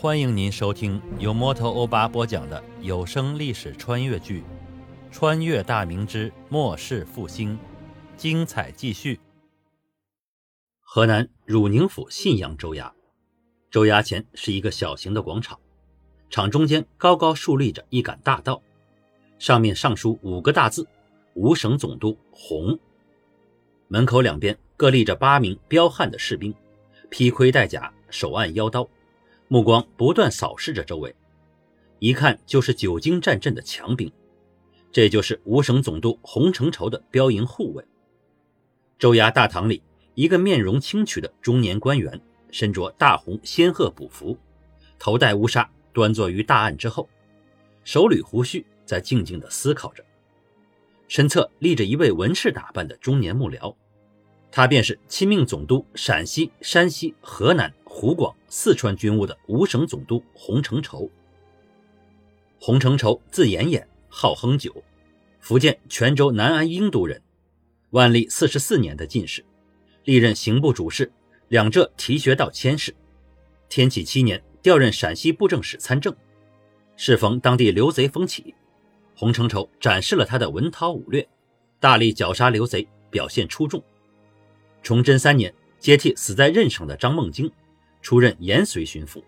欢迎您收听由摩托欧巴播讲的有声历史穿越剧《穿越大明之末世复兴》，精彩继续。河南汝宁府信阳州衙，州衙前是一个小型的广场，场中间高高竖立着一杆大道，上面上书五个大字：“五省总督洪”。门口两边各立着八名彪悍的士兵，披盔戴甲，手按腰刀。目光不断扫视着周围，一看就是久经战阵的强兵。这就是五省总督洪承畴的标营护卫。州衙大堂里，一个面容清癯的中年官员，身着大红仙鹤补服，头戴乌纱，端坐于大案之后，手捋胡须，在静静地思考着。身侧立着一位文士打扮的中年幕僚。他便是亲命总督陕西、山西、河南、湖广、四川军务的五省总督洪承畴。洪承畴字延衍，号亨九，福建泉州南安英都人，万历四十四年的进士，历任刑部主事、两浙提学道佥事。天启七年调任陕西布政使参政。适逢当地刘贼风起，洪承畴展示了他的文韬武略，大力绞杀刘贼，表现出众。崇祯三年，接替死在任省的张梦京，出任延绥巡抚。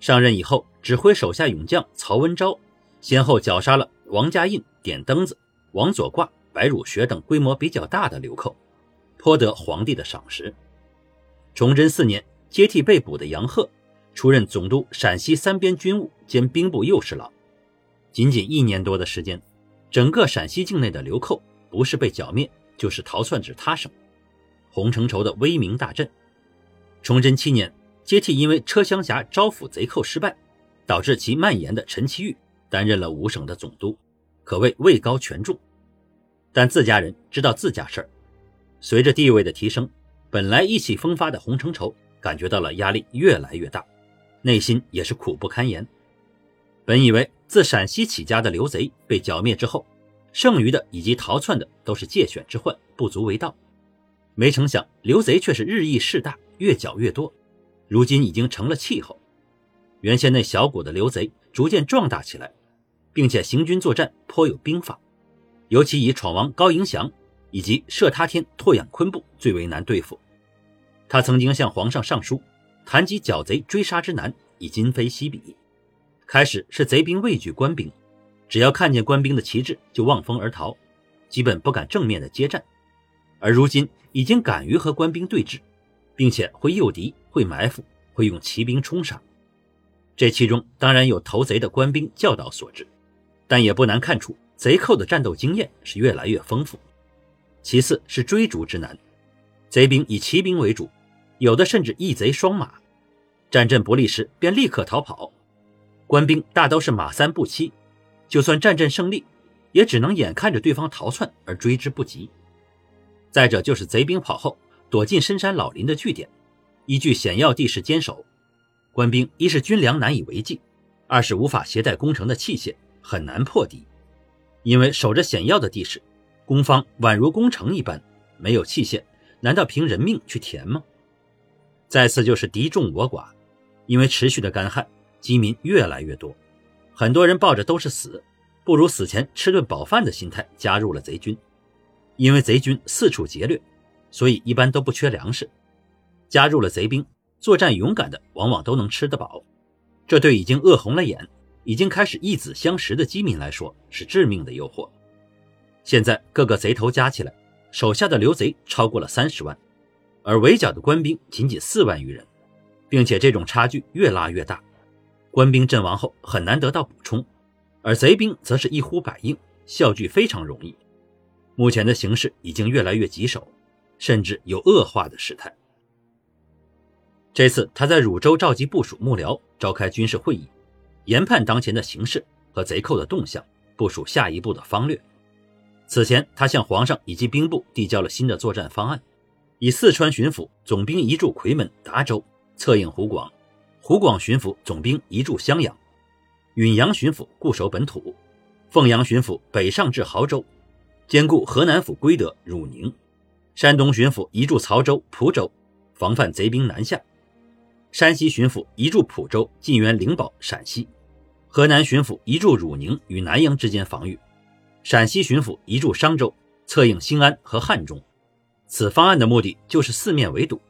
上任以后，指挥手下勇将曹文昭，先后绞杀了王家印、点灯子、王左挂、白汝学等规模比较大的流寇，颇得皇帝的赏识。崇祯四年，接替被捕的杨鹤，出任总督陕西三边军务兼兵部右侍郎。仅仅一年多的时间，整个陕西境内的流寇，不是被剿灭，就是逃窜至他省。洪承畴的威名大振。崇祯七年，接替因为车厢峡招抚贼寇失败，导致其蔓延的陈其玉担任了五省的总督，可谓位高权重。但自家人知道自家事儿，随着地位的提升，本来意气风发的洪承畴感觉到了压力越来越大，内心也是苦不堪言。本以为自陕西起家的刘贼被剿灭之后，剩余的以及逃窜的都是借选之患，不足为道。没成想，刘贼却是日益势大，越剿越多，如今已经成了气候。原先那小股的刘贼逐渐壮大起来，并且行军作战颇有兵法，尤其以闯王高迎祥以及射他天拓养昆布最为难对付。他曾经向皇上上书，谈及剿贼追杀之难，已今非昔比。开始是贼兵畏惧官兵，只要看见官兵的旗帜就望风而逃，基本不敢正面的接战。而如今已经敢于和官兵对峙，并且会诱敌、会埋伏、会用骑兵冲杀。这其中当然有投贼的官兵教导所致，但也不难看出贼寇的战斗经验是越来越丰富。其次是追逐之难，贼兵以骑兵为主，有的甚至一贼双马，战阵不利时便立刻逃跑。官兵大都是马三步七，就算战阵胜利，也只能眼看着对方逃窜而追之不及。再者就是贼兵跑后，躲进深山老林的据点，依据险要地势坚守。官兵一是军粮难以为继，二是无法携带攻城的器械，很难破敌。因为守着险要的地势，攻方宛如攻城一般，没有器械，难道凭人命去填吗？再次就是敌众我寡，因为持续的干旱，饥民越来越多，很多人抱着都是死，不如死前吃顿饱饭的心态加入了贼军。因为贼军四处劫掠，所以一般都不缺粮食。加入了贼兵，作战勇敢的往往都能吃得饱。这对已经饿红了眼、已经开始一子相食的饥民来说是致命的诱惑。现在各个贼头加起来，手下的刘贼超过了三十万，而围剿的官兵仅仅四万余人，并且这种差距越拉越大。官兵阵亡后很难得到补充，而贼兵则是一呼百应，效聚非常容易。目前的形势已经越来越棘手，甚至有恶化的事态。这次他在汝州召集部署幕僚，召开军事会议，研判当前的形势和贼寇的动向，部署下一步的方略。此前，他向皇上以及兵部递交了新的作战方案，以四川巡抚总兵移驻夔门、达州，策应湖广；湖广巡抚总兵移驻襄阳；允阳巡抚固守本土；凤阳巡抚北上至亳州。兼顾河南府归德、汝宁，山东巡抚移驻曹州、蒲州，防范贼兵南下。山西巡抚移驻蒲州，进援灵宝陕西；河南巡抚移驻汝宁与南阳之间防御；陕西巡抚移驻商州，策应兴安和汉中。此方案的目的就是四面围堵，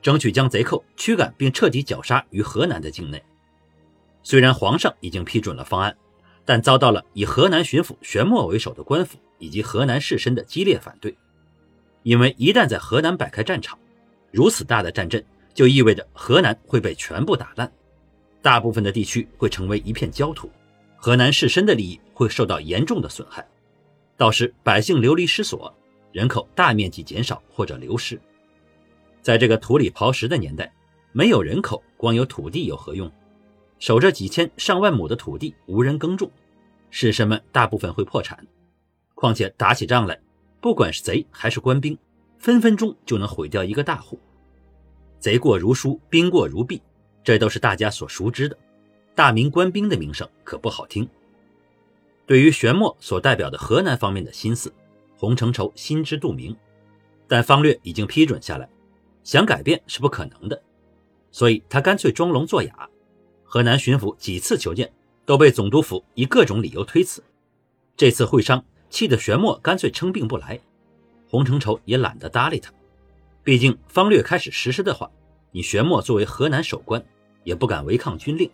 争取将贼寇驱赶并彻底绞杀于河南的境内。虽然皇上已经批准了方案，但遭到了以河南巡抚玄默为首的官府以及河南士绅的激烈反对。因为一旦在河南摆开战场，如此大的战阵就意味着河南会被全部打烂，大部分的地区会成为一片焦土，河南士绅的利益会受到严重的损害，到时百姓流离失所。人口大面积减少或者流失，在这个土里刨食的年代，没有人口，光有土地有何用？守着几千上万亩的土地无人耕种，士绅们大部分会破产。况且打起仗来，不管是贼还是官兵，分分钟就能毁掉一个大户。贼过如书，兵过如敝，这都是大家所熟知的。大明官兵的名声可不好听。对于玄默所代表的河南方面的心思。洪承畴心知肚明，但方略已经批准下来，想改变是不可能的，所以他干脆装聋作哑。河南巡抚几次求见，都被总督府以各种理由推辞。这次会商气得玄默干脆称病不来，洪承畴也懒得搭理他。毕竟方略开始实施的话，你玄默作为河南守官，也不敢违抗军令，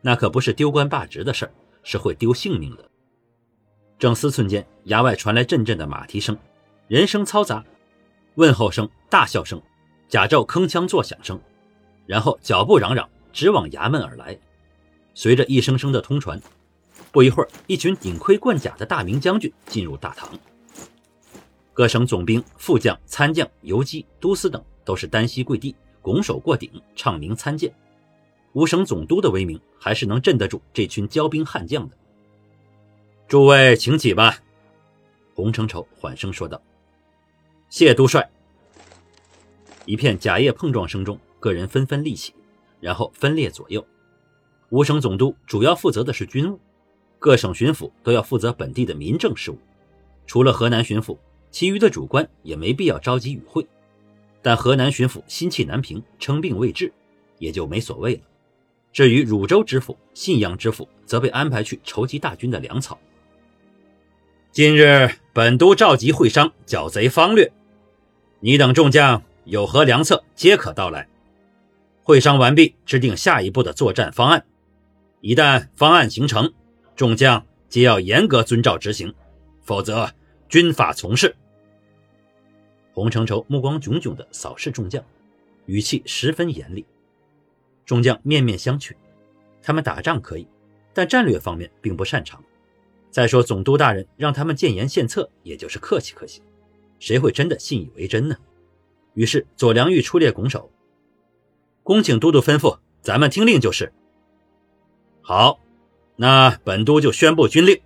那可不是丢官罢职的事儿，是会丢性命的。正思忖间，衙外传来阵阵的马蹄声，人声嘈杂，问候声、大笑声，甲胄铿锵作响声，然后脚步嚷嚷，直往衙门而来。随着一声声的通传，不一会儿，一群顶盔贯甲的大明将军进入大堂。各省总兵、副将、参将、游击、都司等都是单膝跪地，拱手过顶，唱名参见。五省总督的威名还是能镇得住这群骄兵悍将的。诸位请起吧，洪承畴缓声说道。谢督帅。一片甲叶碰撞声中，个人纷纷立起，然后分列左右。五省总督主要负责的是军务，各省巡抚都要负责本地的民政事务。除了河南巡抚，其余的主官也没必要召集与会。但河南巡抚心气难平，称病未治，也就没所谓了。至于汝州知府、信阳知府，则被安排去筹集大军的粮草。今日本都召集会商剿贼方略，你等众将有何良策，皆可到来。会商完毕，制定下一步的作战方案。一旦方案形成，众将皆要严格遵照执行，否则军法从事。洪承畴目光炯炯地扫视众将，语气十分严厉。众将面面相觑，他们打仗可以，但战略方面并不擅长。再说，总督大人让他们建言献策，也就是客气客气，谁会真的信以为真呢？于是左良玉出列拱手，恭请都督吩咐，咱们听令就是。好，那本都就宣布军令。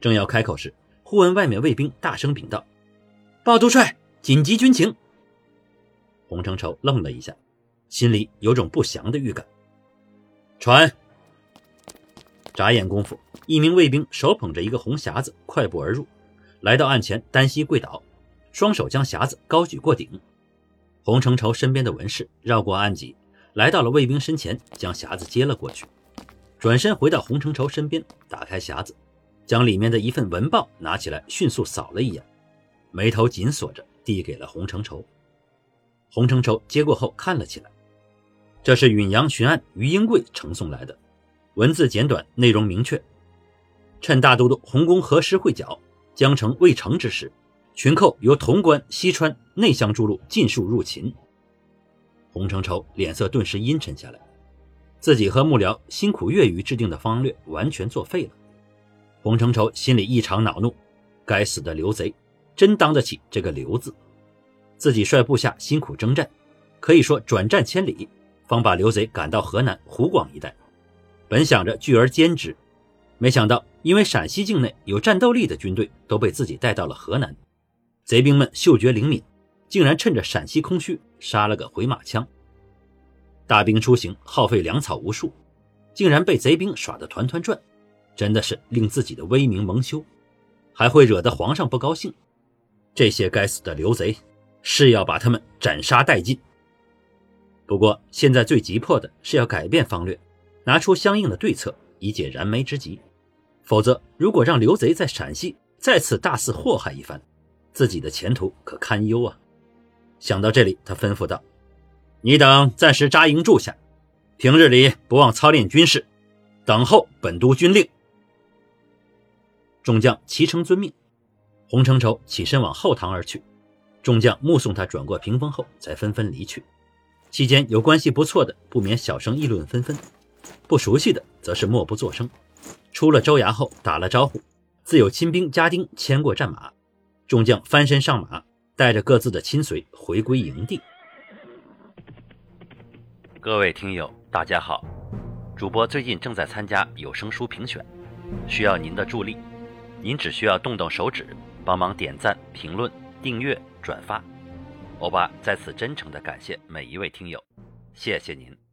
正要开口时，忽闻外面卫兵大声禀道：“报督帅，紧急军情。”洪承畴愣了一下，心里有种不祥的预感。传。眨眼功夫，一名卫兵手捧着一个红匣子，快步而入，来到案前，单膝跪倒，双手将匣子高举过顶。洪承畴身边的文士绕过案几，来到了卫兵身前，将匣子接了过去，转身回到洪承畴身边，打开匣子，将里面的一份文报拿起来，迅速扫了一眼，眉头紧锁着，递给了洪承畴。洪承畴接过后看了起来，这是允阳巡案于英贵呈送来的。文字简短，内容明确。趁大都督洪公何时会剿，江城未成之时，群寇由潼关、西川、内乡诸路尽数入秦。洪承畴脸色顿时阴沉下来，自己和幕僚辛苦月余制定的方略完全作废了。洪承畴心里异常恼怒，该死的刘贼，真当得起这个“刘”字？自己率部下辛苦征战，可以说转战千里，方把刘贼赶到河南、湖广一带。本想着聚而歼之，没想到因为陕西境内有战斗力的军队都被自己带到了河南，贼兵们嗅觉灵敏，竟然趁着陕西空虚杀了个回马枪。大兵出行耗费粮草无数，竟然被贼兵耍得团团转，真的是令自己的威名蒙羞，还会惹得皇上不高兴。这些该死的刘贼，是要把他们斩杀殆尽。不过现在最急迫的是要改变方略，拿出相应的对策，以解燃眉之急。否则，如果让刘贼在陕西再次大肆祸害一番，自己的前途可堪忧啊！想到这里，他吩咐道：“你等暂时扎营住下，平日里不忘操练军事，等候本都军令。”众将齐声遵命。洪承畴起身往后堂而去，众将目送他转过屏风后，才纷纷离去。期间有关系不错的，不免小声议论纷纷；不熟悉的，则是默不作声。出了州衙后，打了招呼，自有亲兵家丁牵过战马，众将翻身上马，带着各自的亲随回归营地。各位听友，大家好，主播最近正在参加有声书评选，需要您的助力，您只需要动动手指。帮忙点赞、评论、订阅、转发，欧巴在此真诚的感谢每一位听友，谢谢您。